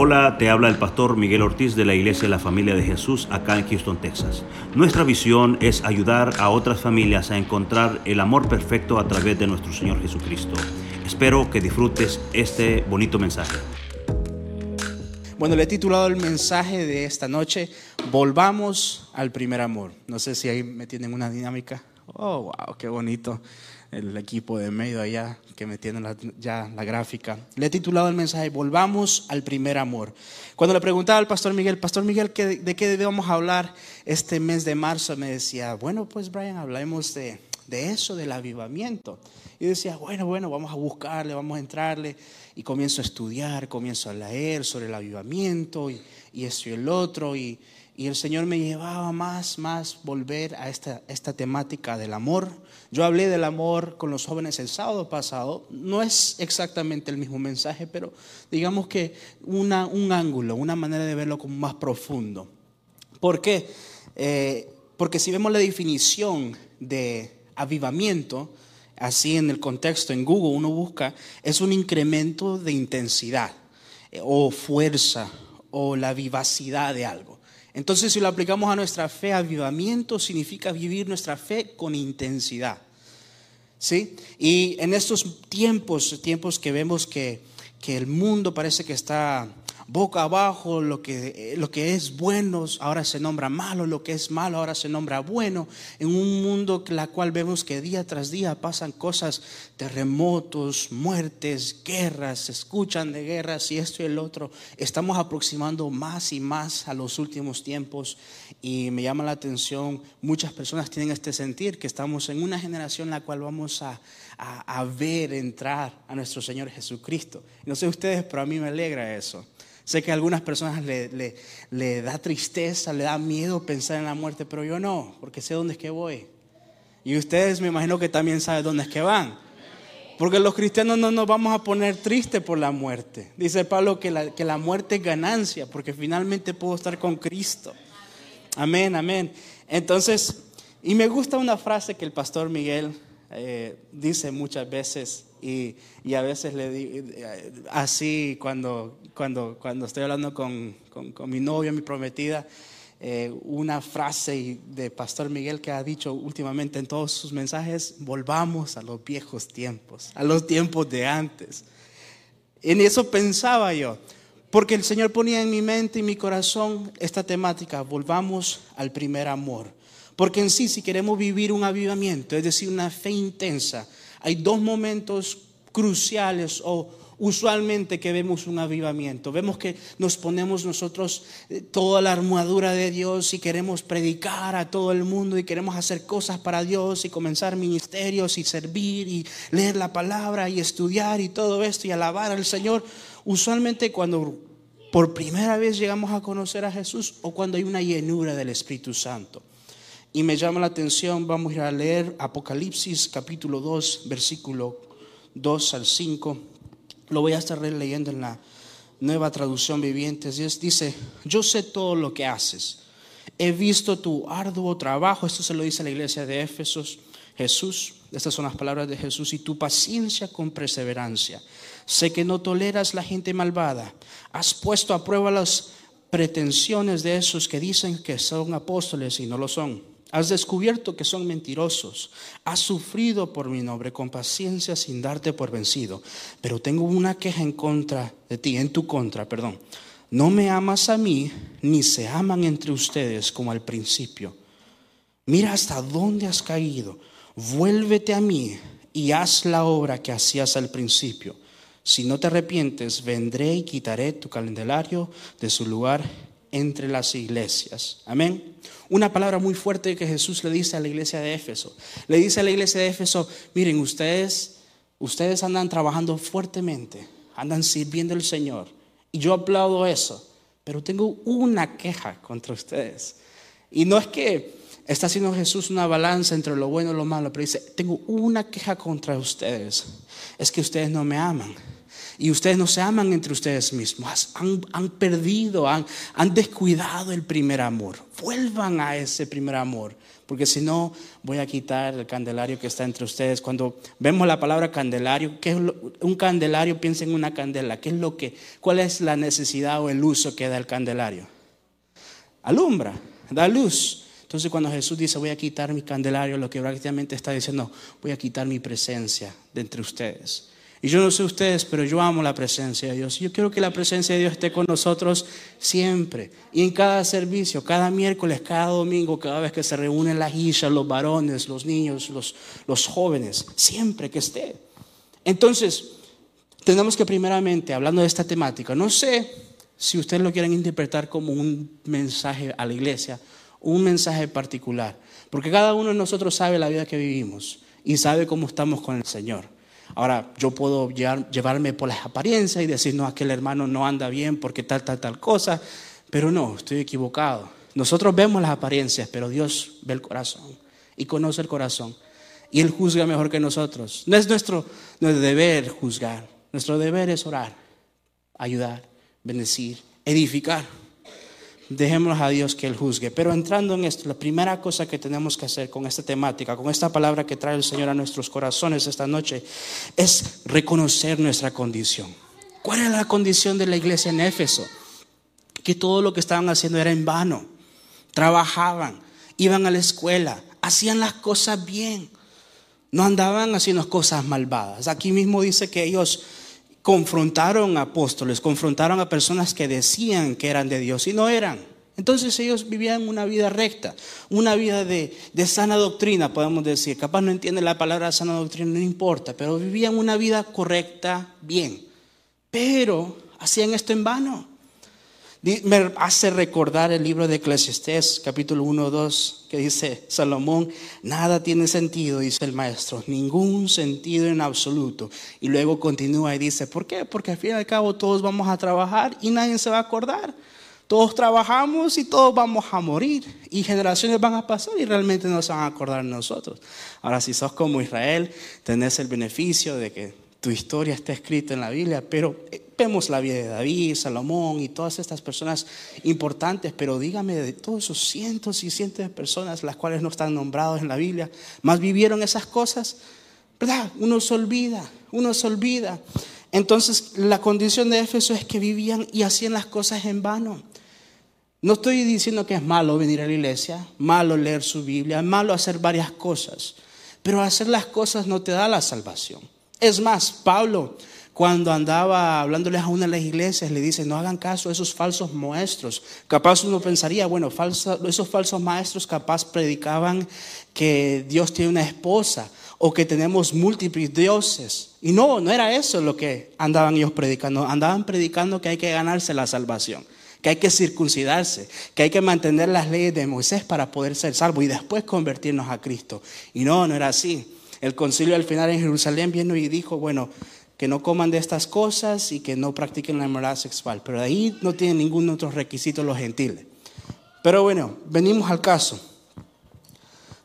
Hola, te habla el pastor Miguel Ortiz de la Iglesia de la Familia de Jesús acá en Houston, Texas. Nuestra visión es ayudar a otras familias a encontrar el amor perfecto a través de nuestro Señor Jesucristo. Espero que disfrutes este bonito mensaje. Bueno, le he titulado el mensaje de esta noche, Volvamos al primer amor. No sé si ahí me tienen una dinámica. Oh, wow, qué bonito el equipo de medio allá que me tiene ya la gráfica. Le he titulado el mensaje Volvamos al primer amor. Cuando le preguntaba al pastor Miguel, Pastor Miguel, ¿de qué debemos hablar este mes de marzo? Me decía, bueno, pues Brian, hablemos de, de eso, del avivamiento. Y decía, bueno, bueno, vamos a buscarle, vamos a entrarle. Y comienzo a estudiar, comienzo a leer sobre el avivamiento y, y esto y el otro. Y, y el Señor me llevaba más, más volver a esta, esta temática del amor. Yo hablé del amor con los jóvenes el sábado pasado. No es exactamente el mismo mensaje, pero digamos que una, un ángulo, una manera de verlo como más profundo. ¿Por qué? Eh, porque si vemos la definición de avivamiento, así en el contexto, en Google uno busca, es un incremento de intensidad eh, o fuerza o la vivacidad de algo. Entonces, si lo aplicamos a nuestra fe, avivamiento significa vivir nuestra fe con intensidad. ¿Sí? Y en estos tiempos, tiempos que vemos que, que el mundo parece que está boca abajo, lo que, lo que es bueno ahora se nombra malo, lo que es malo ahora se nombra bueno, en un mundo en la cual vemos que día tras día pasan cosas, terremotos, muertes, guerras, se escuchan de guerras y esto y el otro. Estamos aproximando más y más a los últimos tiempos y me llama la atención, muchas personas tienen este sentir que estamos en una generación en la cual vamos a, a, a ver entrar a nuestro Señor Jesucristo. No sé ustedes, pero a mí me alegra eso. Sé que a algunas personas le, le, da tristeza, le da miedo pensar en la muerte, pero yo no, porque sé dónde es que voy. Y ustedes me imagino que también saben dónde es que van. Porque los cristianos no nos vamos a poner tristes por la muerte. Dice Pablo que la, que la muerte es ganancia, porque finalmente puedo estar con Cristo. Amén, amén. Entonces, y me gusta una frase que el pastor Miguel eh, dice muchas veces y, y, a veces le digo eh, así cuando, cuando, cuando estoy hablando con, con, mi novia, mi prometida, eh, una frase de Pastor Miguel que ha dicho últimamente en todos sus mensajes, volvamos a los viejos tiempos, a los tiempos de antes. En eso pensaba yo, porque el Señor ponía en mi mente y mi corazón esta temática, volvamos al primer amor. Porque en sí, si queremos vivir un avivamiento, es decir, una fe intensa, hay dos momentos cruciales o usualmente que vemos un avivamiento. Vemos que nos ponemos nosotros eh, toda la armadura de Dios y queremos predicar a todo el mundo y queremos hacer cosas para Dios y comenzar ministerios y servir y leer la palabra y estudiar y todo esto y alabar al Señor. Usualmente cuando por primera vez llegamos a conocer a Jesús o cuando hay una llenura del Espíritu Santo. Y me llama la atención, vamos a ir a leer Apocalipsis capítulo 2, versículo 2 al 5. Lo voy a estar leyendo en la nueva traducción viviente. Dice, yo sé todo lo que haces. He visto tu arduo trabajo. Esto se lo dice a la iglesia de Éfesos. Jesús, estas son las palabras de Jesús, y tu paciencia con perseverancia. Sé que no toleras la gente malvada. Has puesto a prueba las pretensiones de esos que dicen que son apóstoles y no lo son Has descubierto que son mentirosos. Has sufrido por mi nombre con paciencia sin darte por vencido. Pero tengo una queja en contra de ti, en tu contra, perdón. No me amas a mí, ni se aman entre ustedes como al principio. Mira hasta dónde has caído. Vuélvete a mí y haz la obra que hacías al principio. Si no te arrepientes, vendré y quitaré tu calendario de su lugar entre las iglesias. Amén. Una palabra muy fuerte que Jesús le dice a la iglesia de Éfeso. Le dice a la iglesia de Éfeso, miren, ustedes, ustedes andan trabajando fuertemente, andan sirviendo al Señor. Y yo aplaudo eso, pero tengo una queja contra ustedes. Y no es que está haciendo Jesús una balanza entre lo bueno y lo malo, pero dice, tengo una queja contra ustedes. Es que ustedes no me aman. Y ustedes no se aman entre ustedes mismos. Han, perdido, han, descuidado el primer amor. Vuelvan a ese primer amor. Porque si no, voy a quitar el candelario que está entre ustedes. Cuando vemos la palabra candelario, ¿qué es un candelario? Piensa en una candela. ¿Qué es lo que, ¿Cuál es la necesidad o el uso que da el candelario? Alumbra, da luz. Entonces cuando Jesús dice voy a quitar mi candelario, lo que prácticamente está diciendo, voy a quitar mi presencia de entre ustedes. Y yo no sé ustedes, pero yo amo la presencia de Dios. Yo quiero que la presencia de Dios esté con nosotros siempre. Y en cada servicio, cada miércoles, cada domingo, cada vez que se reúnen las hijas, los varones, los niños, los, los jóvenes, siempre que esté. Entonces, tenemos que primeramente, hablando de esta temática, no sé si ustedes lo quieren interpretar como un mensaje a la iglesia, un mensaje particular, porque cada uno de nosotros sabe la vida que vivimos y sabe cómo estamos con el Señor. Ahora, yo puedo llevarme por las apariencias y decir, no, aquel hermano no anda bien porque tal, tal, tal cosa, pero no, estoy equivocado. Nosotros vemos las apariencias, pero Dios ve el corazón y conoce el corazón. Y Él juzga mejor que nosotros. No es nuestro, nuestro deber juzgar, nuestro deber es orar, ayudar, bendecir, edificar. Dejémoslo a Dios que Él juzgue. Pero entrando en esto, la primera cosa que tenemos que hacer con esta temática, con esta palabra que trae el Señor a nuestros corazones esta noche, es reconocer nuestra condición. ¿Cuál era la condición de la iglesia en Éfeso? Que todo lo que estaban haciendo era en vano. Trabajaban, iban a la escuela, hacían las cosas bien. No andaban haciendo cosas malvadas. Aquí mismo dice que ellos confrontaron a apóstoles, confrontaron a personas que decían que eran de Dios y no eran. Entonces ellos vivían una vida recta, una vida de, sana doctrina, podemos decir. Capaz no entienden la palabra sana doctrina, no importa, pero vivían una vida correcta, bien. Pero hacían esto en vano. Me hace recordar el libro de Eclesiastés, capítulo 1, 2, que dice Salomón, nada tiene sentido, dice el maestro, ningún sentido en absoluto. Y luego continúa y dice, ¿por qué? Porque al fin y al cabo todos vamos a trabajar y nadie se va a acordar. Todos trabajamos y todos vamos a morir. Y generaciones van a pasar y realmente no se van a acordar de nosotros. Ahora, si sos como Israel, tenés el beneficio de que tu historia está escrita en la Biblia, pero eh, vemos la vida de David, Salomón y todas estas personas importantes, pero dígame de todos esos cientos y cientos de personas las cuales no están nombrados en la Biblia, más vivieron esas cosas, ¿verdad? Uno se olvida, uno se olvida. Entonces, la condición de Éfeso es que vivían y hacían las cosas en vano. No estoy diciendo que es malo venir a la iglesia, malo leer su Biblia, malo hacer varias cosas, pero hacer las cosas no te da la salvación. Es más, Pablo, cuando andaba hablándoles a una de las iglesias, le dice, no hagan caso a esos falsos maestros. Capaz uno pensaría, bueno, esos falsos maestros capaz predicaban que Dios tiene una esposa o que tenemos múltiples dioses. Y no, no era eso lo que andaban ellos predicando. Andaban predicando que hay que ganarse la salvación, que hay que circuncidarse, que hay que mantener las leyes de Moisés para poder ser salvo y después convertirnos a Cristo. Y no, no era así. El concilio al final en Jerusalén vino y dijo, bueno, que no coman de estas cosas y que no practiquen la inmoralidad sexual. Pero de ahí no tienen ningún otro requisito los gentiles. Pero bueno, venimos al caso.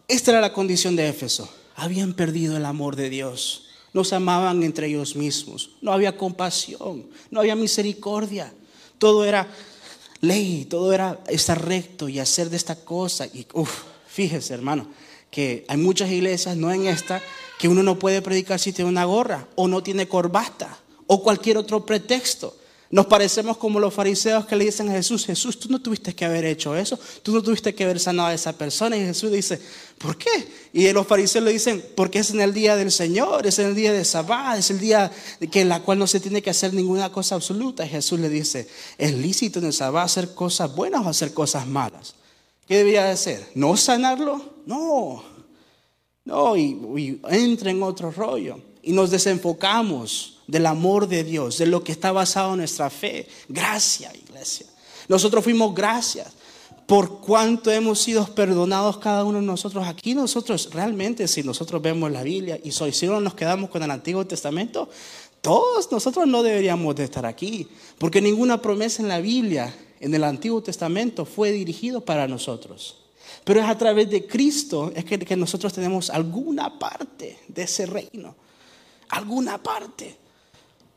Esta era la condición de Éfeso. Habían perdido el amor de Dios. No se amaban entre ellos mismos. No había compasión. No había misericordia. Todo era ley. Todo era estar recto y hacer de esta cosa. Y uff, fíjese, hermano que hay muchas iglesias, no en esta, que uno no puede predicar si tiene una gorra o no tiene corbata o cualquier otro pretexto. Nos parecemos como los fariseos que le dicen a Jesús, Jesús, tú no tuviste que haber hecho eso, tú no tuviste que haber sanado a esa persona. Y Jesús dice, ¿por qué? Y los fariseos le dicen, porque es en el día del Señor, es en el día de Sabbat, es el día en la cual no se tiene que hacer ninguna cosa absoluta. Y Jesús le dice, ¿es lícito en el Sabbat hacer cosas buenas o hacer cosas malas? ¿Qué debía de hacer? ¿No sanarlo? No, no, y, entra en otro rollo. Y nos desenfocamos del amor de Dios, de lo que está basado en nuestra fe. Gracias, iglesia. Nosotros fuimos gracias por cuánto hemos sido perdonados cada uno de nosotros. Aquí nosotros realmente, si nosotros vemos la Biblia y si solo nos quedamos con el Antiguo Testamento, todos nosotros no deberíamos de estar aquí, porque ninguna promesa en la Biblia, en el Antiguo Testamento, fue dirigido para nosotros. Pero es a través de Cristo es que, nosotros tenemos alguna parte de ese reino. Alguna parte.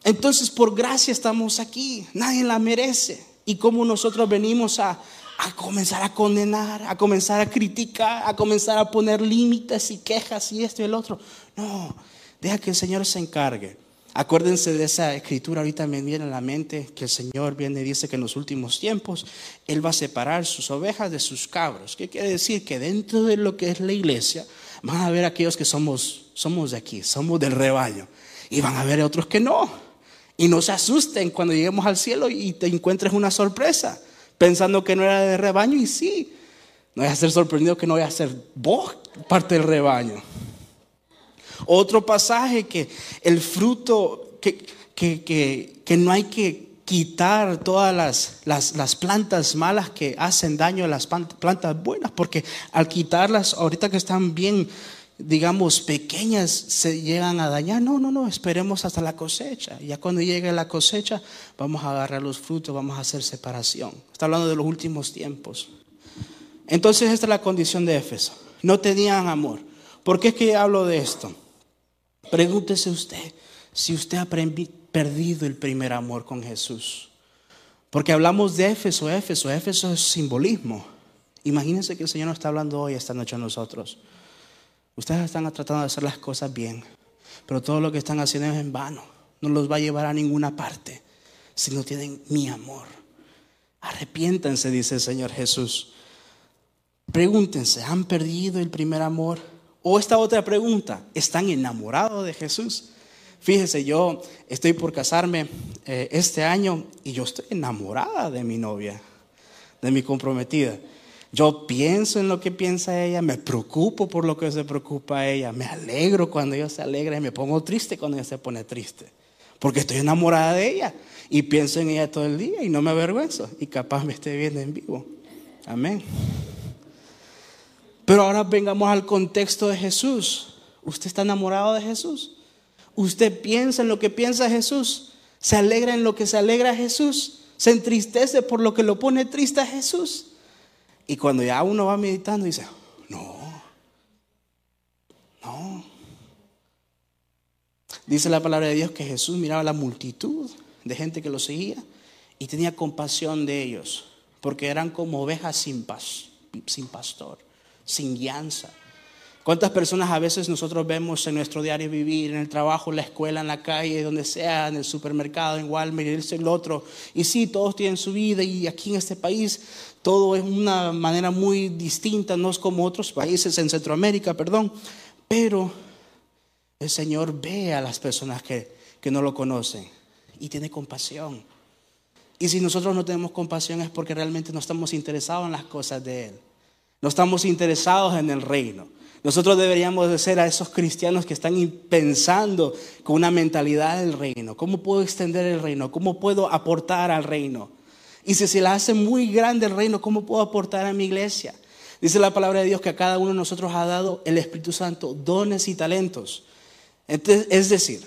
Entonces, por gracia estamos aquí. Nadie la merece. Y como nosotros venimos a, a comenzar a condenar, a comenzar a criticar, a comenzar a poner límites y quejas y esto y el otro. No, deja que el Señor se encargue. Acuérdense de esa escritura, ahorita me viene a la mente que el Señor viene y dice que en los últimos tiempos Él va a separar sus ovejas de sus cabros. ¿Qué quiere decir? Que dentro de lo que es la iglesia van a ver aquellos que somos, somos de aquí, somos del rebaño. Y van a ver otros que no. Y no se asusten cuando lleguemos al cielo y te encuentres una sorpresa, pensando que no era de rebaño y sí. No voy a ser sorprendido que no voy a ser vos parte del rebaño. Otro pasaje que el fruto, que, que, que, no hay que quitar todas las, las, las, plantas malas que hacen daño a las plantas buenas, porque al quitarlas, ahorita que están bien, digamos, pequeñas, se llegan a dañar. No, no, no, esperemos hasta la cosecha. Ya cuando llegue la cosecha, vamos a agarrar los frutos, vamos a hacer separación. Está hablando de los últimos tiempos. Entonces, esta es la condición de Éfeso. No tenían amor. ¿Por qué es que hablo de esto? Pregúntese usted si usted ha perdido el primer amor con Jesús. Porque hablamos de Éfeso, Éfeso, Éfeso es simbolismo. Imagínense que el Señor nos está hablando hoy, esta noche a nosotros. Ustedes están tratando de hacer las cosas bien, pero todo lo que están haciendo es en vano. No los va a llevar a ninguna parte si no tienen mi amor. Arrepiéntanse, dice el Señor Jesús. Pregúntense, ¿han perdido el primer amor? O esta otra pregunta, ¿están enamorados de Jesús? Fíjese, yo estoy por casarme eh, este año y yo estoy enamorada de mi novia, de mi comprometida. Yo pienso en lo que piensa ella, me preocupo por lo que se preocupa ella, me alegro cuando ella se alegra y me pongo triste cuando ella se pone triste. Porque estoy enamorada de ella y pienso en ella todo el día y no me avergüenzo y capaz me esté viendo en vivo. Amén. Pero ahora vengamos al contexto de Jesús. ¿Usted está enamorado de Jesús? ¿Usted piensa en lo que piensa Jesús? ¿Se alegra en lo que se alegra Jesús? ¿Se entristece por lo que lo pone triste a Jesús? Y cuando ya uno va meditando dice, no, no. Dice la palabra de Dios que Jesús miraba la multitud de gente que lo seguía y tenía compasión de ellos, porque eran como ovejas sin, sin pastor sin guianza. ¿Cuántas personas a veces nosotros vemos en nuestro diario vivir, en el trabajo, en la escuela, en la calle, donde sea, en el supermercado, en Walmart, y el otro? Y sí, todos tienen su vida y aquí en este país todo es una manera muy distinta, no es como otros países en Centroamérica, perdón. Pero el Señor ve a las personas que, que no lo conocen y tiene compasión. Y si nosotros no tenemos compasión es porque realmente no estamos interesados en las cosas de Él. No estamos interesados en el reino. Nosotros deberíamos de ser a esos cristianos que están pensando con una mentalidad del reino. ¿Cómo puedo extender el reino? ¿Cómo puedo aportar al reino? Y si se le hace muy grande el reino, ¿cómo puedo aportar a mi iglesia? Dice la palabra de Dios que a cada uno de nosotros ha dado el Espíritu Santo dones y talentos. es decir,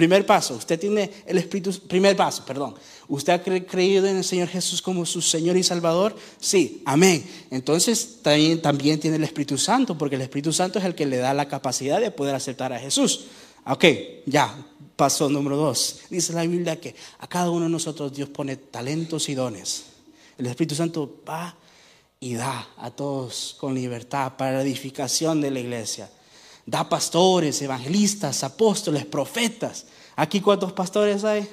Primer paso, usted tiene el Espíritu, primer paso, perdón. ¿Usted ha creído en el Señor Jesús como su Señor y Salvador? Sí, amén. Entonces también, también tiene el Espíritu Santo, porque el Espíritu Santo es el que le da la capacidad de poder aceptar a Jesús. Ok, ya, paso número dos. Dice la Biblia que a cada uno de nosotros Dios pone talentos y dones. El Espíritu Santo va y da a todos con libertad para la edificación de la iglesia da pastores, evangelistas, apóstoles, profetas. ¿Aquí cuántos pastores hay?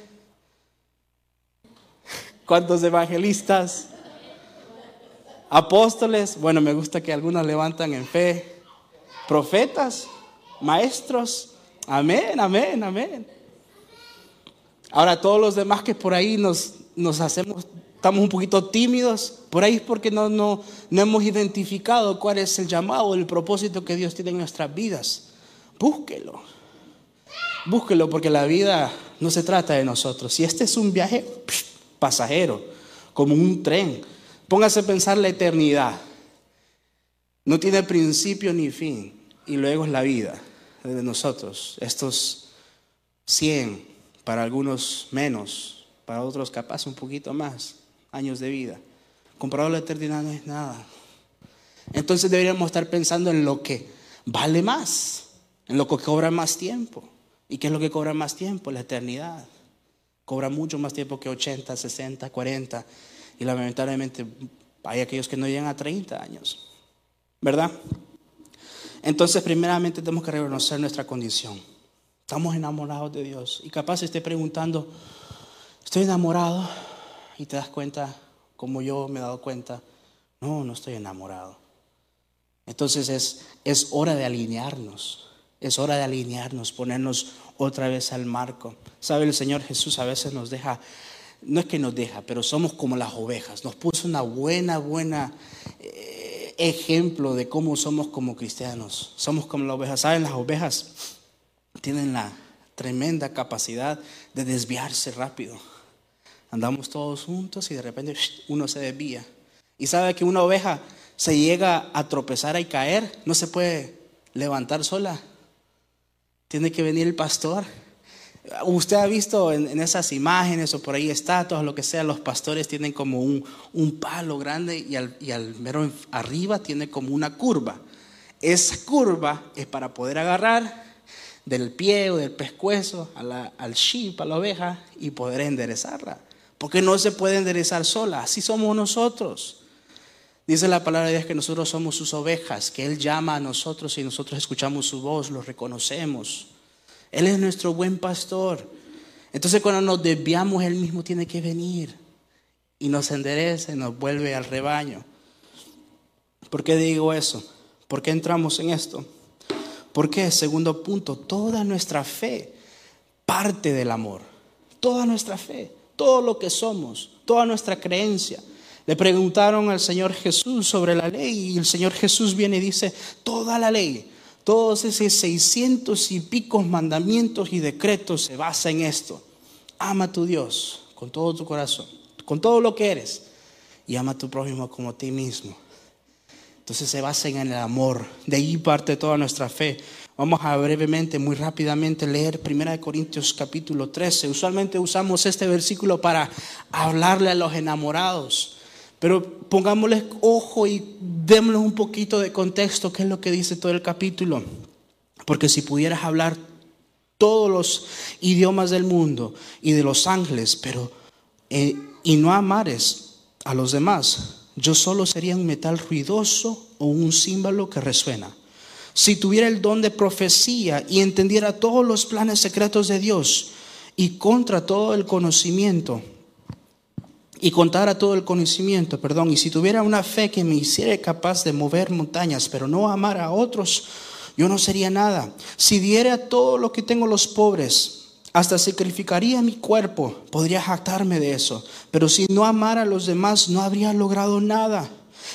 ¿Cuántos evangelistas? Apóstoles, bueno, me gusta que algunos levantan en fe. Profetas, maestros, amén, amén, amén. Ahora todos los demás que por ahí nos, nos hacemos estamos un poquito tímidos, por ahí porque no, no, no hemos identificado cuál es el llamado, el propósito que Dios tiene en nuestras vidas. Búsquelo. Búsquelo porque la vida no se trata de nosotros. Si este es un viaje pasajero, como un tren, póngase a pensar la eternidad. No tiene principio ni fin. Y luego es la vida de nosotros. Estos 100, para algunos menos, para otros capaz un poquito más años de vida. Comparado la eternidad no es nada. Entonces deberíamos estar pensando en lo que vale más, en lo que cobra más tiempo. ¿Y qué es lo que cobra más tiempo? La eternidad. cobra mucho más tiempo que 80, 60, 40 y lamentablemente hay aquellos que no llegan a 30 años, ¿verdad? Entonces, primeramente tenemos que reconocer nuestra condición. Estamos enamorados de Dios y capaz esté preguntando, estoy enamorado y te das cuenta, como yo me he dado cuenta, no, no estoy enamorado. Entonces es, es hora de alinearnos, es hora de alinearnos, ponernos otra vez al marco. ¿Sabe? El Señor Jesús a veces nos deja, no es que nos deja, pero somos como las ovejas. Nos puso una buena, buena eh, ejemplo de cómo somos como cristianos. Somos como las ovejas. ¿Saben? Las ovejas tienen la tremenda capacidad de desviarse rápido. Andamos todos juntos y de repente uno se desvía. Y sabe que una oveja se llega a tropezar y caer, no se puede levantar sola. Tiene que venir el pastor. Usted ha visto en, esas imágenes o por ahí estatuas, lo que sea, los pastores tienen como un, palo grande y al, y mero arriba tiene como una curva. Esa curva es para poder agarrar del pie o del pescuezo al sheep, a la oveja, y poder enderezarla. Porque no se puede enderezar sola, así somos nosotros. Dice la palabra de Dios que nosotros somos sus ovejas, que Él llama a nosotros y nosotros escuchamos su voz, lo reconocemos. Él es nuestro buen pastor. Entonces cuando nos desviamos, Él mismo tiene que venir y nos endereza y nos vuelve al rebaño. ¿Por qué digo eso? ¿Por qué entramos en esto? Porque, segundo punto, toda nuestra fe parte del amor. Toda nuestra fe, todo lo que somos, toda nuestra creencia le preguntaron al Señor Jesús sobre la ley y el Señor Jesús viene y dice, toda la ley, todos esos seiscientos y picos mandamientos y decretos se basa en esto. Ama a tu Dios con todo tu corazón, con todo lo que eres y ama a tu prójimo como a ti mismo. Entonces se basa en el amor. De ahí parte toda nuestra fe. Vamos a brevemente, muy rápidamente leer 1 Corintios capítulo 13. Usualmente usamos este versículo para hablarle a los enamorados. Pero pongámosle ojo y démosle un poquito de contexto, qué es lo que dice todo el capítulo. Porque si pudieras hablar todos los idiomas del mundo y de los ángeles, pero eh, y no amares a los demás, yo solo sería un metal ruidoso o un símbolo que resuena. Si tuviera el don de profecía y entendiera todos los planes secretos de Dios y contra todo el conocimiento, y contara todo el conocimiento, perdón, y si tuviera una fe que me hiciera capaz de mover montañas, pero no amar a otros, yo no sería nada. Si diera todo lo que tengo los pobres, hasta sacrificaría mi cuerpo, podría jactarme de eso, pero si no amara a los demás, no habría logrado nada.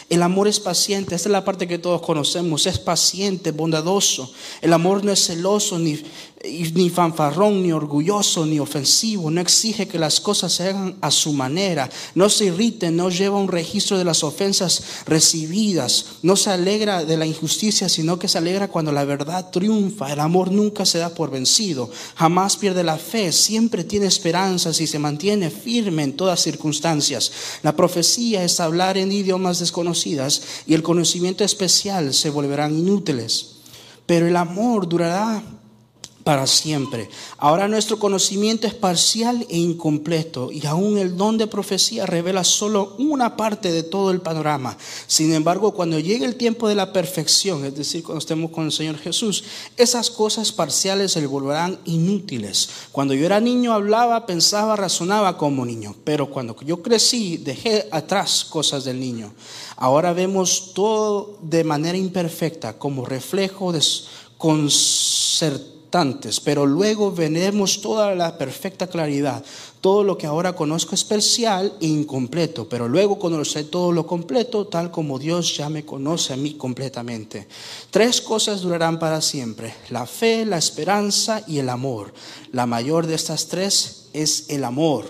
El amor es paciente, esta es la parte que todos conocemos, es paciente, bondadoso. El amor no es celoso, ni, ni fanfarrón, ni orgulloso, ni ofensivo. No exige que las cosas se hagan a su manera. No se irrite, no lleva un registro de las ofensas recibidas. No se alegra de la injusticia, sino que se alegra cuando la verdad triunfa. El amor nunca se da por vencido. Jamás pierde la fe, siempre tiene esperanzas y se mantiene firme en todas circunstancias. La profecía es hablar en idiomas desconocidas y el conocimiento especial se volverán inútiles. Pero el amor durará para siempre. Ahora nuestro conocimiento es parcial e incompleto y aún el don de profecía revela solo una parte de todo el panorama. Sin embargo, cuando llegue el tiempo de la perfección, es decir, cuando estemos con el Señor Jesús, esas cosas parciales se volverán inútiles. Cuando yo era niño hablaba, pensaba, razonaba como niño, pero cuando yo crecí dejé atrás cosas del niño. Ahora vemos todo de manera imperfecta como reflejo de pero luego veremos toda la perfecta claridad. Todo lo que ahora conozco es parcial e incompleto, pero luego conoceré todo lo completo, tal como Dios ya me conoce a mí completamente. Tres cosas durarán para siempre, la fe, la esperanza y el amor. La mayor de estas tres es el amor.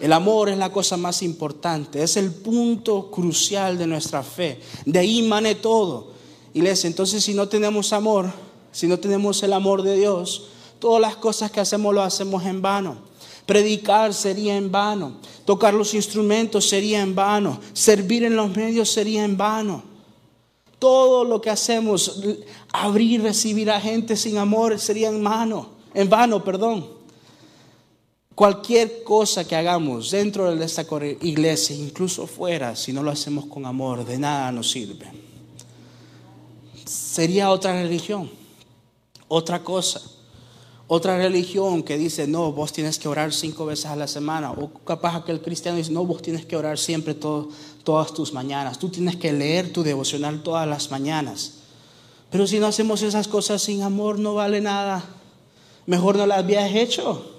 El amor es la cosa más importante, es el punto crucial de nuestra fe. De ahí mane todo. Iglesia, entonces si no tenemos amor, si no tenemos el amor de Dios, todas las cosas que hacemos lo hacemos en vano. Predicar sería en vano, tocar los instrumentos sería en vano, servir en los medios sería en vano. Todo lo que hacemos, abrir, recibir a gente sin amor sería en vano, en vano, perdón. Cualquier cosa que hagamos dentro de esta iglesia, incluso fuera, si no lo hacemos con amor, de nada nos sirve. Sería otra religión, otra cosa. Otra religión que dice, no, vos tienes que orar cinco veces a la semana. O capaz que el cristiano dice, no, vos tienes que orar siempre todas tus mañanas. Tú tienes que leer tu devocional todas las mañanas. Pero si no hacemos esas cosas sin amor, no vale nada. Mejor no las habías hecho.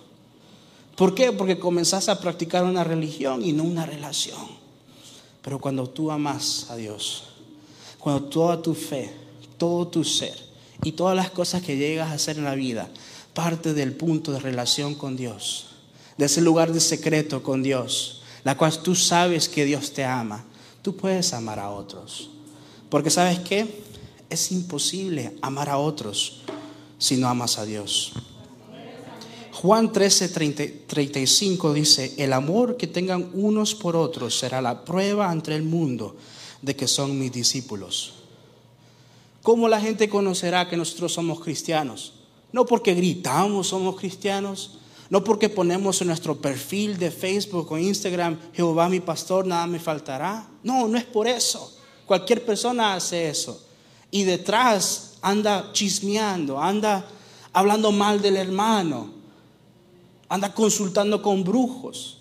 ¿Por qué? Porque comenzás a practicar una religión y no una relación. Pero cuando tú amas a Dios, cuando toda tu fe, todo tu ser y todas las cosas que llegas a hacer en la vida parte del punto de relación con Dios, de ese lugar de secreto con Dios, la cual tú sabes que Dios te ama, tú puedes amar a otros. Porque sabes qué? Es imposible amar a otros si no amas a Dios. Juan 13, 35 dice, el amor que tengan unos por otros será la prueba ante el mundo de que son mis discípulos. ¿Cómo la gente conocerá que nosotros somos cristianos? No porque gritamos somos cristianos, no porque ponemos en nuestro perfil de Facebook o Instagram, Jehová mi pastor, nada me faltará. No, no es por eso. Cualquier persona hace eso. Y detrás anda chismeando, anda hablando mal del hermano, anda consultando con brujos.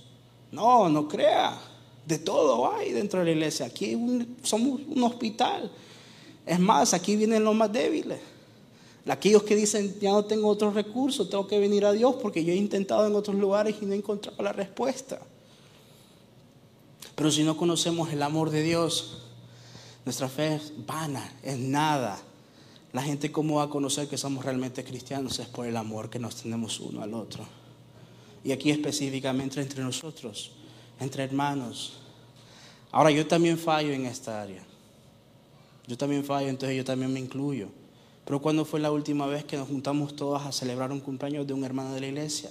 No, no crea. De todo hay dentro de la iglesia. Aquí somos un hospital. Es más, aquí vienen los más débiles. Aquellos que dicen, ya no tengo otros recursos, tengo que venir a Dios porque yo he intentado en otros lugares y no he encontrado la respuesta. Pero si no conocemos el amor de Dios, nuestra fe es vana, es nada. La gente cómo va a conocer que somos realmente cristianos es por el amor que nos tenemos uno al otro. Y aquí específicamente entre nosotros, entre hermanos. Ahora yo también fallo en esta área. Yo también fallo, entonces yo también me incluyo. Pero ¿cuándo fue la última vez que nos juntamos todos a celebrar un cumpleaños de un hermano de la iglesia?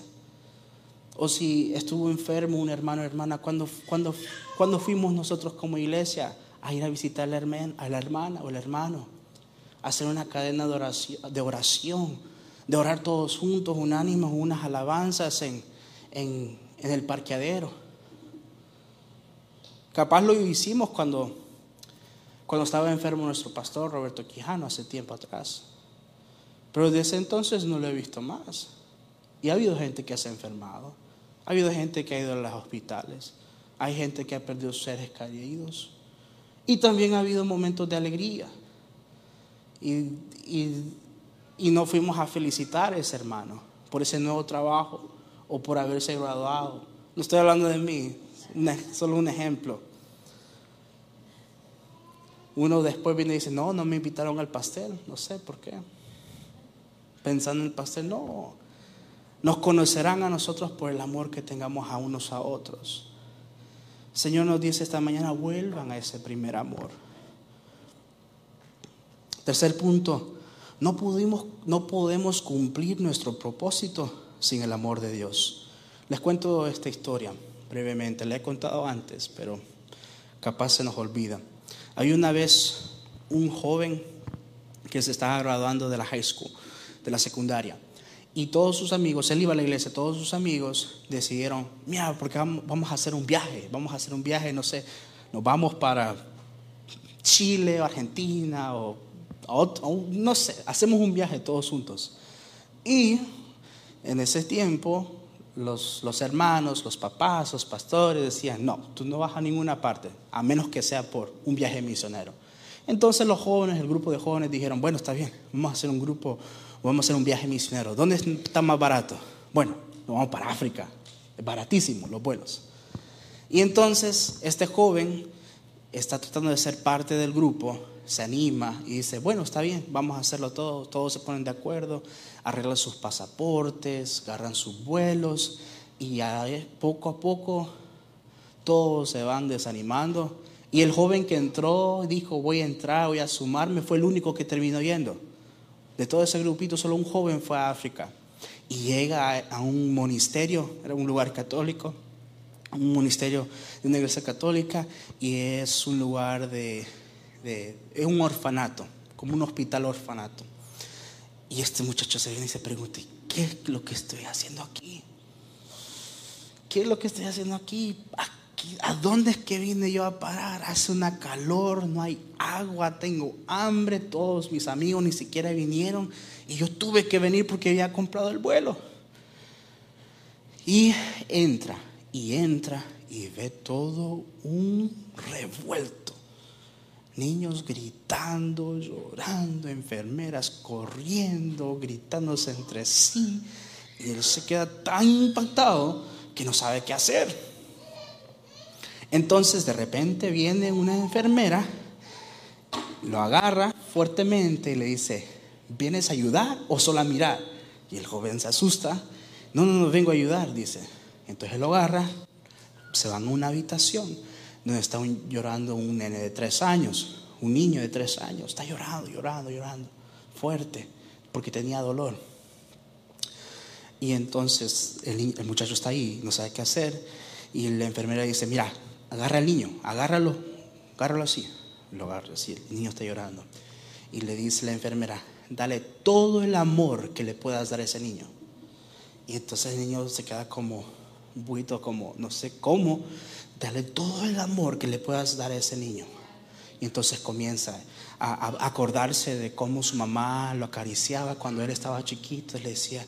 O si estuvo enfermo un hermano o hermana, ¿cuándo, cuando fuimos nosotros como iglesia a ir a visitar a la hermana o el hermano? A hacer una cadena de oración, de, oración, de orar todos juntos, unánimos, unas alabanzas en, en el parqueadero. Capaz lo hicimos cuando cuando estaba enfermo nuestro pastor Roberto Quijano hace tiempo atrás. Pero desde entonces no lo he visto más. Y ha habido gente que se ha enfermado. Ha habido gente que ha ido a los hospitales. Hay gente que ha perdido seres queridos. Y también ha habido momentos de alegría. Y, y no fuimos a felicitar a ese hermano por ese nuevo trabajo o por haberse graduado. No estoy hablando de mí, solo un ejemplo. Uno después viene y dice, no, no me invitaron al pastel, no sé por qué. Pensando en el pastel, no. Nos conocerán a nosotros por el amor que tengamos a unos a otros. Señor nos dice esta mañana, vuelvan a ese primer amor. Tercer punto, no, pudimos, no podemos cumplir nuestro propósito sin el amor de Dios. Les cuento esta historia brevemente, la he contado antes, pero capaz se nos olvida. Hay una vez un joven que se estaba graduando de la high school, de la secundaria, y todos sus amigos, él iba a la iglesia, todos sus amigos decidieron, mira, porque vamos a hacer un viaje, vamos a hacer un viaje, no sé, nos vamos para Chile o Argentina o, o no sé, hacemos un viaje todos juntos. Y en ese tiempo los, hermanos, los papás, los pastores decían, no, tú no vas a ninguna parte, a menos que sea por un viaje misionero. Entonces los jóvenes, el grupo de jóvenes dijeron, bueno, está bien, vamos a hacer un grupo, vamos a hacer un viaje misionero. ¿Dónde está más barato? Bueno, vamos para África, es baratísimo los vuelos. Y entonces este joven está tratando de ser parte del grupo, se anima y dice, bueno, está bien, vamos a hacerlo todo, todos se ponen de acuerdo, arreglan sus pasaportes, agarran sus vuelos y poco a poco todos se van desanimando. Y el joven que entró dijo, voy a entrar, voy a sumarme, fue el único que terminó yendo. De todo ese grupito, solo un joven fue a África. Y llega a un monasterio, era un lugar católico, un monasterio de una iglesia católica, y es un lugar de, es un orfanato, como un hospital orfanato. Y este muchacho se viene y se pregunta, ¿qué es lo que estoy haciendo aquí? ¿qué es lo que estoy haciendo aquí? aquí? ¿A dónde es que vine yo a parar? Hace una calor, no hay agua, tengo hambre, todos mis amigos ni siquiera vinieron y yo tuve que venir porque había comprado el vuelo. Y entra, y entra, y ve todo un revuelto. Niños gritando, llorando, enfermeras corriendo, gritándose entre sí. Y él se queda tan impactado que no sabe qué hacer. Entonces de repente viene una enfermera, lo agarra fuertemente y le dice, ¿vienes a ayudar o solo a mirar? Y el joven se asusta, no, no, no vengo a ayudar, dice. Entonces él lo agarra, se van a una habitación donde está llorando un nene de tres años, un niño de tres años, está llorando, llorando, llorando, fuerte, porque tenía dolor. Y entonces el, el muchacho está ahí, no sabe qué hacer, y la enfermera dice, mira, agarra al niño, agárralo, agárralo así, lo agarra así, el niño está llorando. Y le dice la enfermera, dale todo el amor que le puedas dar a ese niño. Y entonces el niño se queda como, buito, como, no sé cómo, dale todo el amor que le puedas dar a ese niño. Y entonces comienza a, acordarse de cómo su mamá lo acariciaba cuando él estaba chiquito. Y le decía,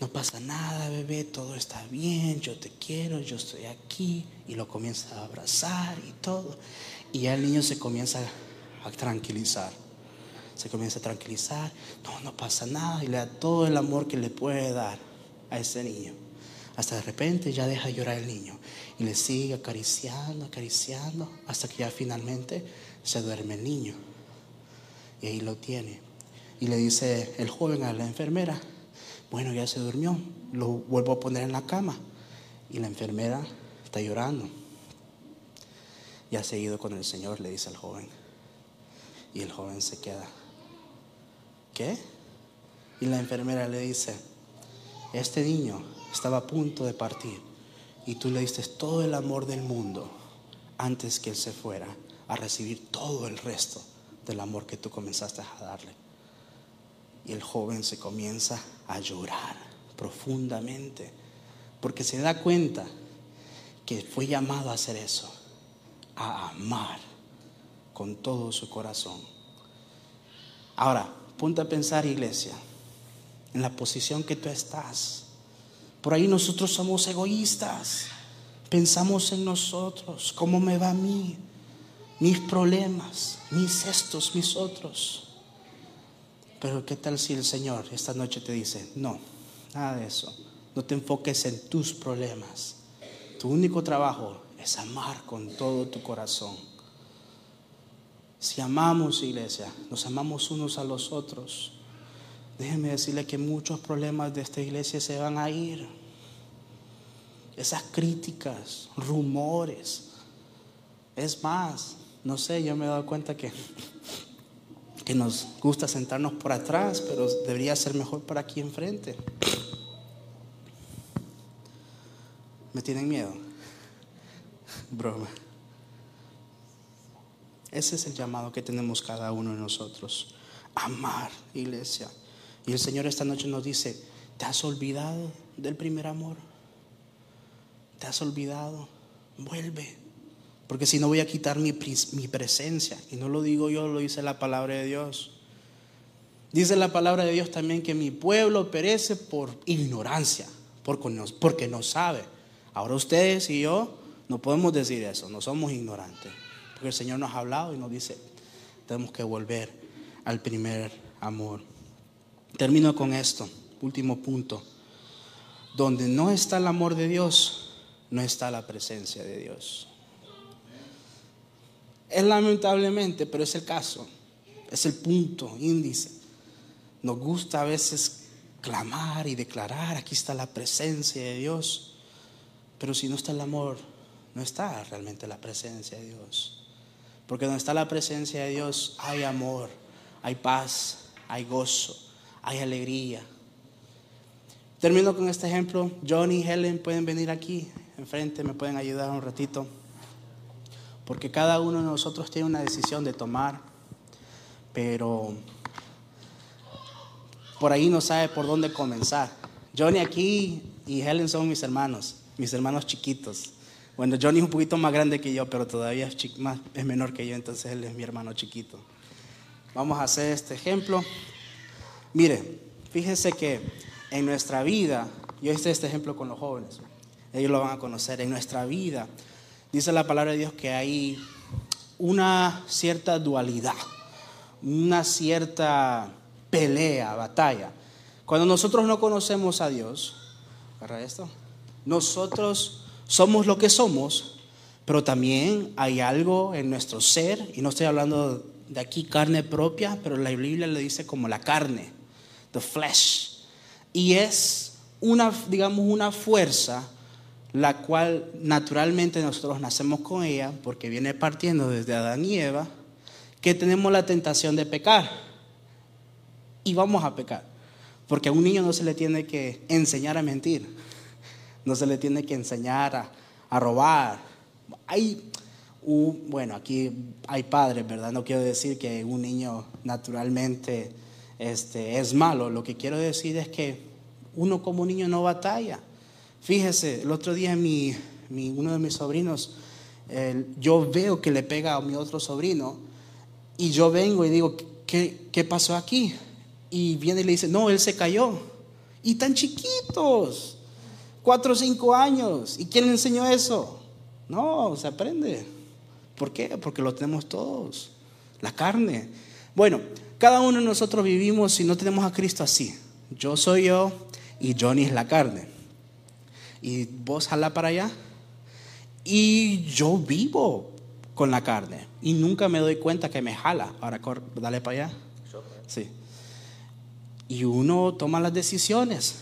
no pasa nada, bebé, todo está bien, yo te quiero, yo estoy aquí. Y lo comienza a abrazar y todo. Y ya el niño se comienza a tranquilizar. Se comienza a tranquilizar. No, no pasa nada. Y le da todo el amor que le puede dar a ese niño. Hasta de repente ya deja llorar el niño y le sigue acariciando, acariciando, hasta que ya finalmente se duerme el niño. Y ahí lo tiene. Y le dice el joven a la enfermera, bueno, ya se durmió, lo vuelvo a poner en la cama. Y la enfermera está llorando. Ya ha ido con el Señor, le dice al joven. Y el joven se queda. ¿Qué? Y la enfermera le dice, este niño estaba a punto de partir y tú le diste todo el amor del mundo antes que él se fuera a recibir todo el resto del amor que tú comenzaste a darle. Y el joven se comienza a llorar profundamente porque se da cuenta que fue llamado a hacer eso, a amar con todo su corazón. Ahora, ponte a pensar, iglesia, en la posición que tú estás. Por ahí nosotros somos egoístas. Pensamos en nosotros, cómo me va a mí, mis problemas, mis estos, mis otros. Pero ¿qué tal si el Señor esta noche te dice, no, nada de eso. No te enfoques en tus problemas. Tu único trabajo es amar con todo tu corazón. Si amamos, iglesia, nos amamos unos a los otros Déjeme decirle que muchos problemas de esta iglesia se van a ir. Esas críticas, rumores. Es más, no sé, yo me he dado cuenta que, que nos gusta sentarnos por atrás, pero debería ser mejor para aquí enfrente. ¿Me tienen miedo? Broma. Ese es el llamado que tenemos cada uno de nosotros. Amar, iglesia. Y el Señor esta noche nos dice, ¿te has olvidado del primer amor? ¿Te has olvidado? Vuelve. Porque si no voy a quitar mi, mi presencia. Y no lo digo yo, lo dice la palabra de Dios. Dice la palabra de Dios también que mi pueblo perece por ignorancia, porque no sabe. Ahora ustedes y yo no podemos decir eso, no somos ignorantes. Porque el Señor nos ha hablado y nos dice, tenemos que volver al primer amor. Termino con esto, último punto. Donde no está el amor de Dios, no está la presencia de Dios. Es lamentablemente, pero es el caso, es el punto, índice. Nos gusta a veces clamar y declarar, aquí está la presencia de Dios, pero si no está el amor, no está realmente la presencia de Dios. Porque donde está la presencia de Dios hay amor, hay paz, hay gozo, hay alegría. Termino con este ejemplo. Johnny y Helen pueden venir aquí enfrente, me pueden ayudar un ratito. Porque cada uno de nosotros tiene una decisión de tomar, pero por ahí no sabe por dónde comenzar. Johnny aquí y Helen son mis hermanos. mis hermanos chiquitos. Bueno, Johnny es un poquito más grande que yo, pero todavía es, más, es menor que yo, entonces él es mi hermano chiquito. Vamos a hacer este ejemplo. Mire, fíjese que en nuestra vida, yo hice este ejemplo con los jóvenes, ellos lo van a conocer, en nuestra vida, dice la palabra de Dios que hay una cierta dualidad, una cierta pelea, batalla. Cuando nosotros no conocemos a Dios, ¿para esto? Nosotros somos lo que somos, pero también hay algo en nuestro ser, y no estoy hablando de aquí carne propia, pero la Biblia le dice como la carne, the flesh. Y es una, digamos, una fuerza la cual naturalmente nosotros nacemos con ella, porque viene partiendo desde Adán y Eva, que tenemos la tentación de pecar. Y vamos a pecar. Porque a un niño no se le tiene que enseñar a mentir no se le tiene que enseñar a, robar. Hay, bueno, aquí hay padres, ¿verdad? No quiero decir que un niño naturalmente este, es malo. Lo que quiero decir es que uno como niño no batalla. Fíjese, el otro día mi, uno de mis sobrinos, yo veo que le pega a mi otro sobrino y yo vengo y digo, ¿qué, ¿qué pasó aquí? Y viene y le dice, no, él se cayó. Y tan chiquitos cuatro o cinco años. ¿Y quién le enseñó eso? No, se aprende. ¿Por qué? Porque lo tenemos todos. La carne. Bueno, cada uno de nosotros vivimos y no tenemos a Cristo así. Yo soy yo y Johnny es la carne. Y vos jala para allá. Y yo vivo con la carne. Y nunca me doy cuenta que me jala. Ahora, dale para allá. Sí. Y uno toma las decisiones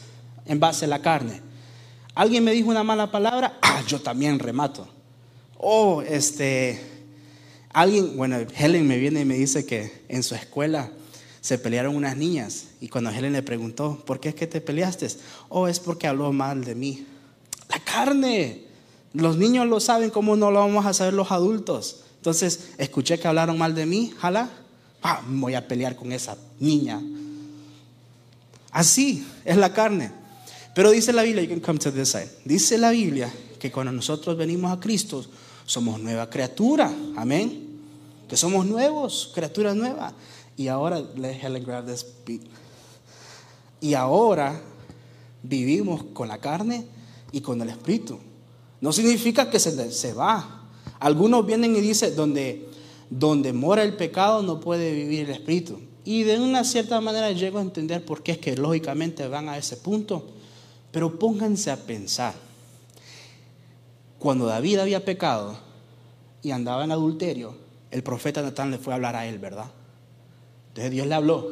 en base a la carne. Alguien me dijo una mala palabra, ah, yo también remato. O este, alguien, bueno, Helen me viene y me dice que en su escuela se pelearon unas niñas y cuando Helen le preguntó, ¿por qué es que te peleaste? Oh, es porque habló mal de mí. Carne. Los niños lo saben, ¿cómo no lo vamos a saber los adultos? Entonces, escuché que hablaron mal de mí, jala, ah, voy a pelear con esa niña. Así es la carne. Pero dice la Biblia, you can come to this side. Dice la Biblia que cuando nosotros venimos a Cristo somos nueva criatura. Amén. Que somos nuevos, criaturas nuevas. Y ahora, let Helen grab this. Y ahora vivimos con la carne y con el espíritu. No significa que se, se va. Algunos vienen y dicen, donde, donde mora el pecado no puede vivir el espíritu. Y de una cierta manera llego a entender por qué es que lógicamente van a ese punto. Pero pónganse a pensar, cuando David había pecado y andaba en adulterio, el profeta Natán le fue a hablar a él, ¿verdad? Entonces Dios le habló.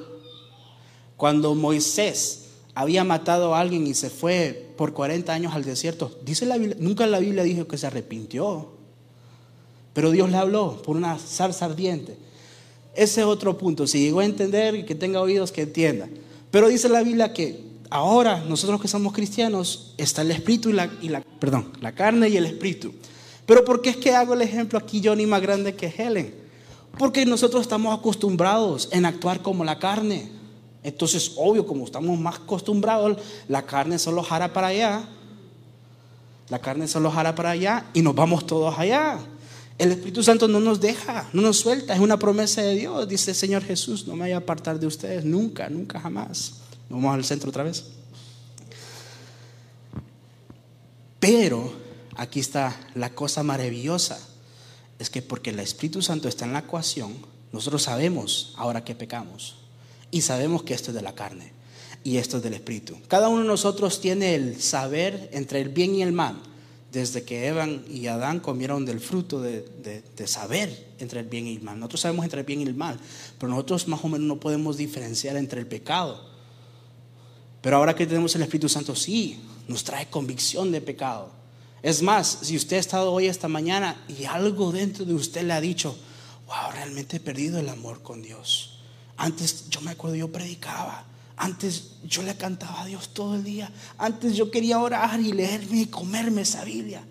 Cuando Moisés había matado a alguien y se fue por 40 años al desierto, dice la Biblia, nunca la Biblia dijo que se arrepintió, pero Dios le habló por una zarza ardiente. Ese es otro punto. Si llegó a entender y que tenga oídos, que entienda. Pero dice la Biblia que ahora nosotros que somos cristianos está el espíritu y la, y la, perdón, la carne y el espíritu. Pero ¿por qué es que hago el ejemplo aquí Johnny más grande que Helen? Porque nosotros estamos acostumbrados en actuar como la carne. Entonces, obvio, como estamos más acostumbrados, la carne solo jara para allá. La carne solo jara para allá y nos vamos todos allá. El Espíritu Santo no nos deja, no nos suelta, es una promesa de Dios. Dice el Señor Jesús, no me voy a apartar de ustedes nunca, nunca jamás. Vamos al centro otra vez. Pero aquí está la cosa maravillosa. Es que porque el Espíritu Santo está en la ecuación, nosotros sabemos ahora que pecamos. Y sabemos que esto es de la carne y esto es del Espíritu. Cada uno de nosotros tiene el saber entre el bien y el mal. Desde que Evan y Adán comieron del fruto de, de saber entre el bien y el mal. Nosotros sabemos entre el bien y el mal, pero nosotros más o menos no podemos diferenciar entre el pecado pero ahora que tenemos el Espíritu Santo, sí, nos trae convicción de pecado. Es más, si usted ha estado hoy, esta mañana, y algo dentro de usted le ha dicho, wow, realmente he perdido el amor con Dios. Antes yo me acuerdo, yo predicaba. Antes yo le cantaba a Dios todo el día. Antes yo quería orar y leerme y comerme esa Biblia.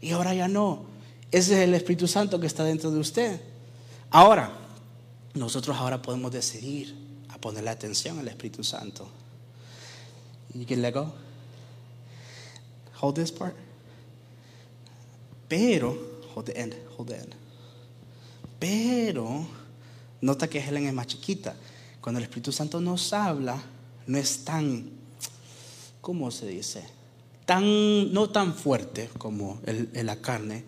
Y ahora ya no. Ese es el Espíritu Santo que está dentro de usted. Ahora, nosotros ahora podemos decidir a ponerle atención al Espíritu Santo. You can let go. Hold this part. Pero, hold the end, hold the end. Pero, nota que Helen es más chiquita. Cuando el Espíritu Santo nos habla, no es tan, ¿cómo se dice? Tan, no tan fuerte como en la carne,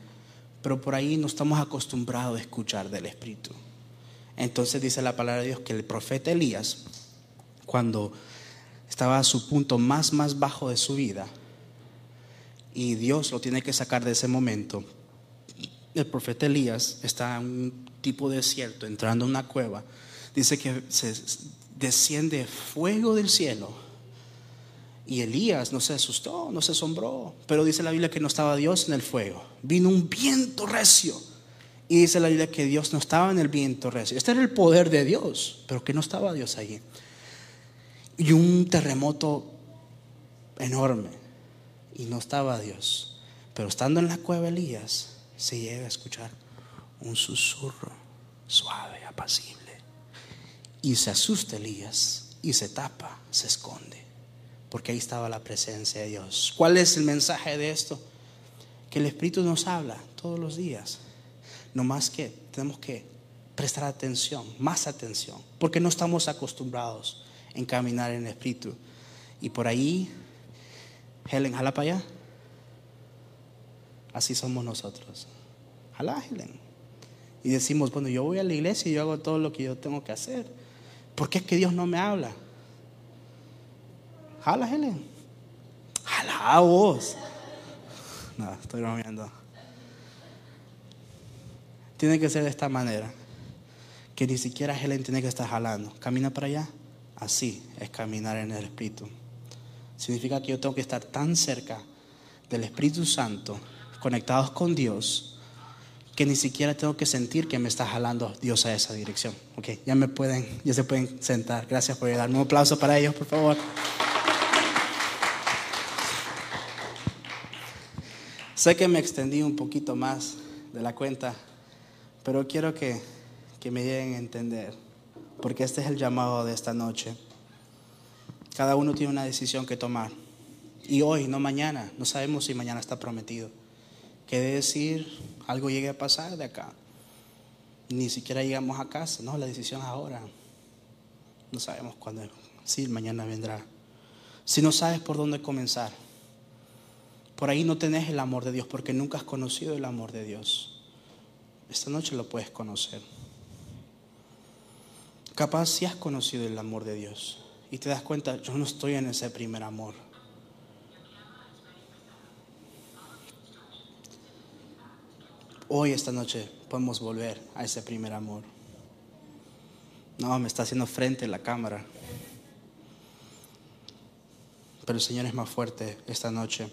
pero por ahí no estamos acostumbrados a escuchar del Espíritu. Entonces dice la palabra de Dios que el profeta Elías, cuando estaba a su punto más, más bajo de su vida, y Dios lo tiene que sacar de ese momento, el profeta Elías está en un tipo de desierto, entrando a una cueva, dice que se desciende fuego del cielo. Y Elías no se asustó, no se asombró, pero dice la Biblia que no estaba Dios en el fuego. Vino un viento recio y dice la Biblia que Dios no estaba en el viento recio. Este era el poder de Dios, pero que no estaba Dios allí. Y un terremoto enorme. Y no estaba Dios. Pero estando en la cueva Elías, se llega a escuchar un susurro suave, apacible. Y se asusta Elías y se tapa, se esconde. Porque ahí estaba la presencia de Dios. ¿Cuál es el mensaje de esto? Que el Espíritu nos habla todos los días no más que tenemos que prestar atención, más atención, porque no estamos acostumbrados en caminar en el Espíritu. Y por ahí, Helen, jala para allá. Así somos nosotros. Jala, Helen. Y decimos, bueno, yo voy a la iglesia y yo hago todo lo que yo tengo que hacer. ¿Por qué es que Dios no me habla? Jala, Helen. Jala vos. No, estoy bromeando. Tiene que ser de esta manera. Que ni siquiera Helen tiene que estar jalando. Camina para allá. Así es caminar en el Espíritu. Significa que yo tengo que estar tan cerca del Espíritu Santo, conectados con Dios, que ni siquiera tengo que sentir que me está jalando Dios a esa dirección. Ok, ya me pueden, ya se pueden sentar. Gracias por ayudarme. Un aplauso para ellos, por favor. Sé que me extendí un poquito más de la cuenta. Pero quiero que, que me lleguen a entender, porque este es el llamado de esta noche. Cada uno tiene una decisión que tomar. Y hoy, no mañana, no sabemos si mañana está prometido. ¿Qué decir? Algo llegue a pasar de acá. Ni siquiera llegamos a casa, no, la decisión es ahora. No sabemos cuándo, sí, mañana vendrá. Si no sabes por dónde comenzar, por ahí no tenés el amor de Dios porque nunca has conocido el amor de Dios. Esta noche lo puedes conocer. Capaz si has conocido el amor de Dios y te das cuenta, yo no estoy en ese primer amor. Hoy, esta noche, podemos volver a ese primer amor. No, me está haciendo frente la cámara. Pero el Señor es más fuerte esta noche.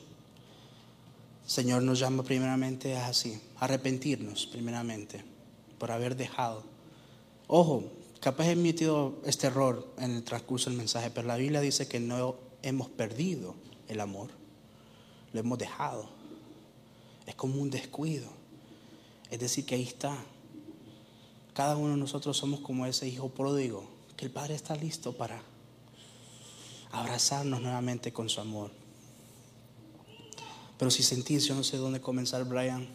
Señor nos llama primeramente a así, arrepentirnos primeramente por haber dejado. Ojo, capaz he emitido este error en el transcurso del mensaje, pero la Biblia dice que no hemos perdido el amor, lo hemos dejado. Es como un descuido. Es decir, que ahí está. Cada uno de nosotros somos como ese hijo pródigo, que el Padre está listo para abrazarnos nuevamente con su amor. Pero si sentís, yo no sé dónde comenzar, Brian.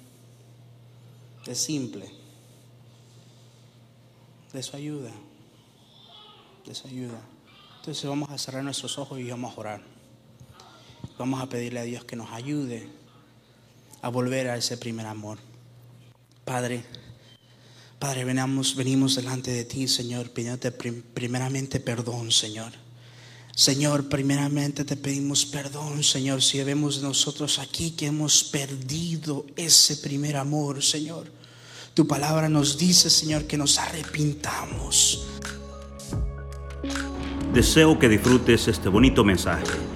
Es simple. De su ayuda. De su ayuda. Entonces vamos a cerrar nuestros ojos y vamos a orar. Vamos a pedirle a Dios que nos ayude a volver a ese primer amor. Padre, Padre, venamos, venimos delante de ti, Señor, pidiéndote primeramente perdón, Señor. Señor, primeramente te pedimos perdón, Señor, si vemos nosotros aquí que hemos perdido ese primer amor, Señor. Tu palabra nos dice, Señor, que nos arrepintamos. Deseo que disfrutes este bonito mensaje.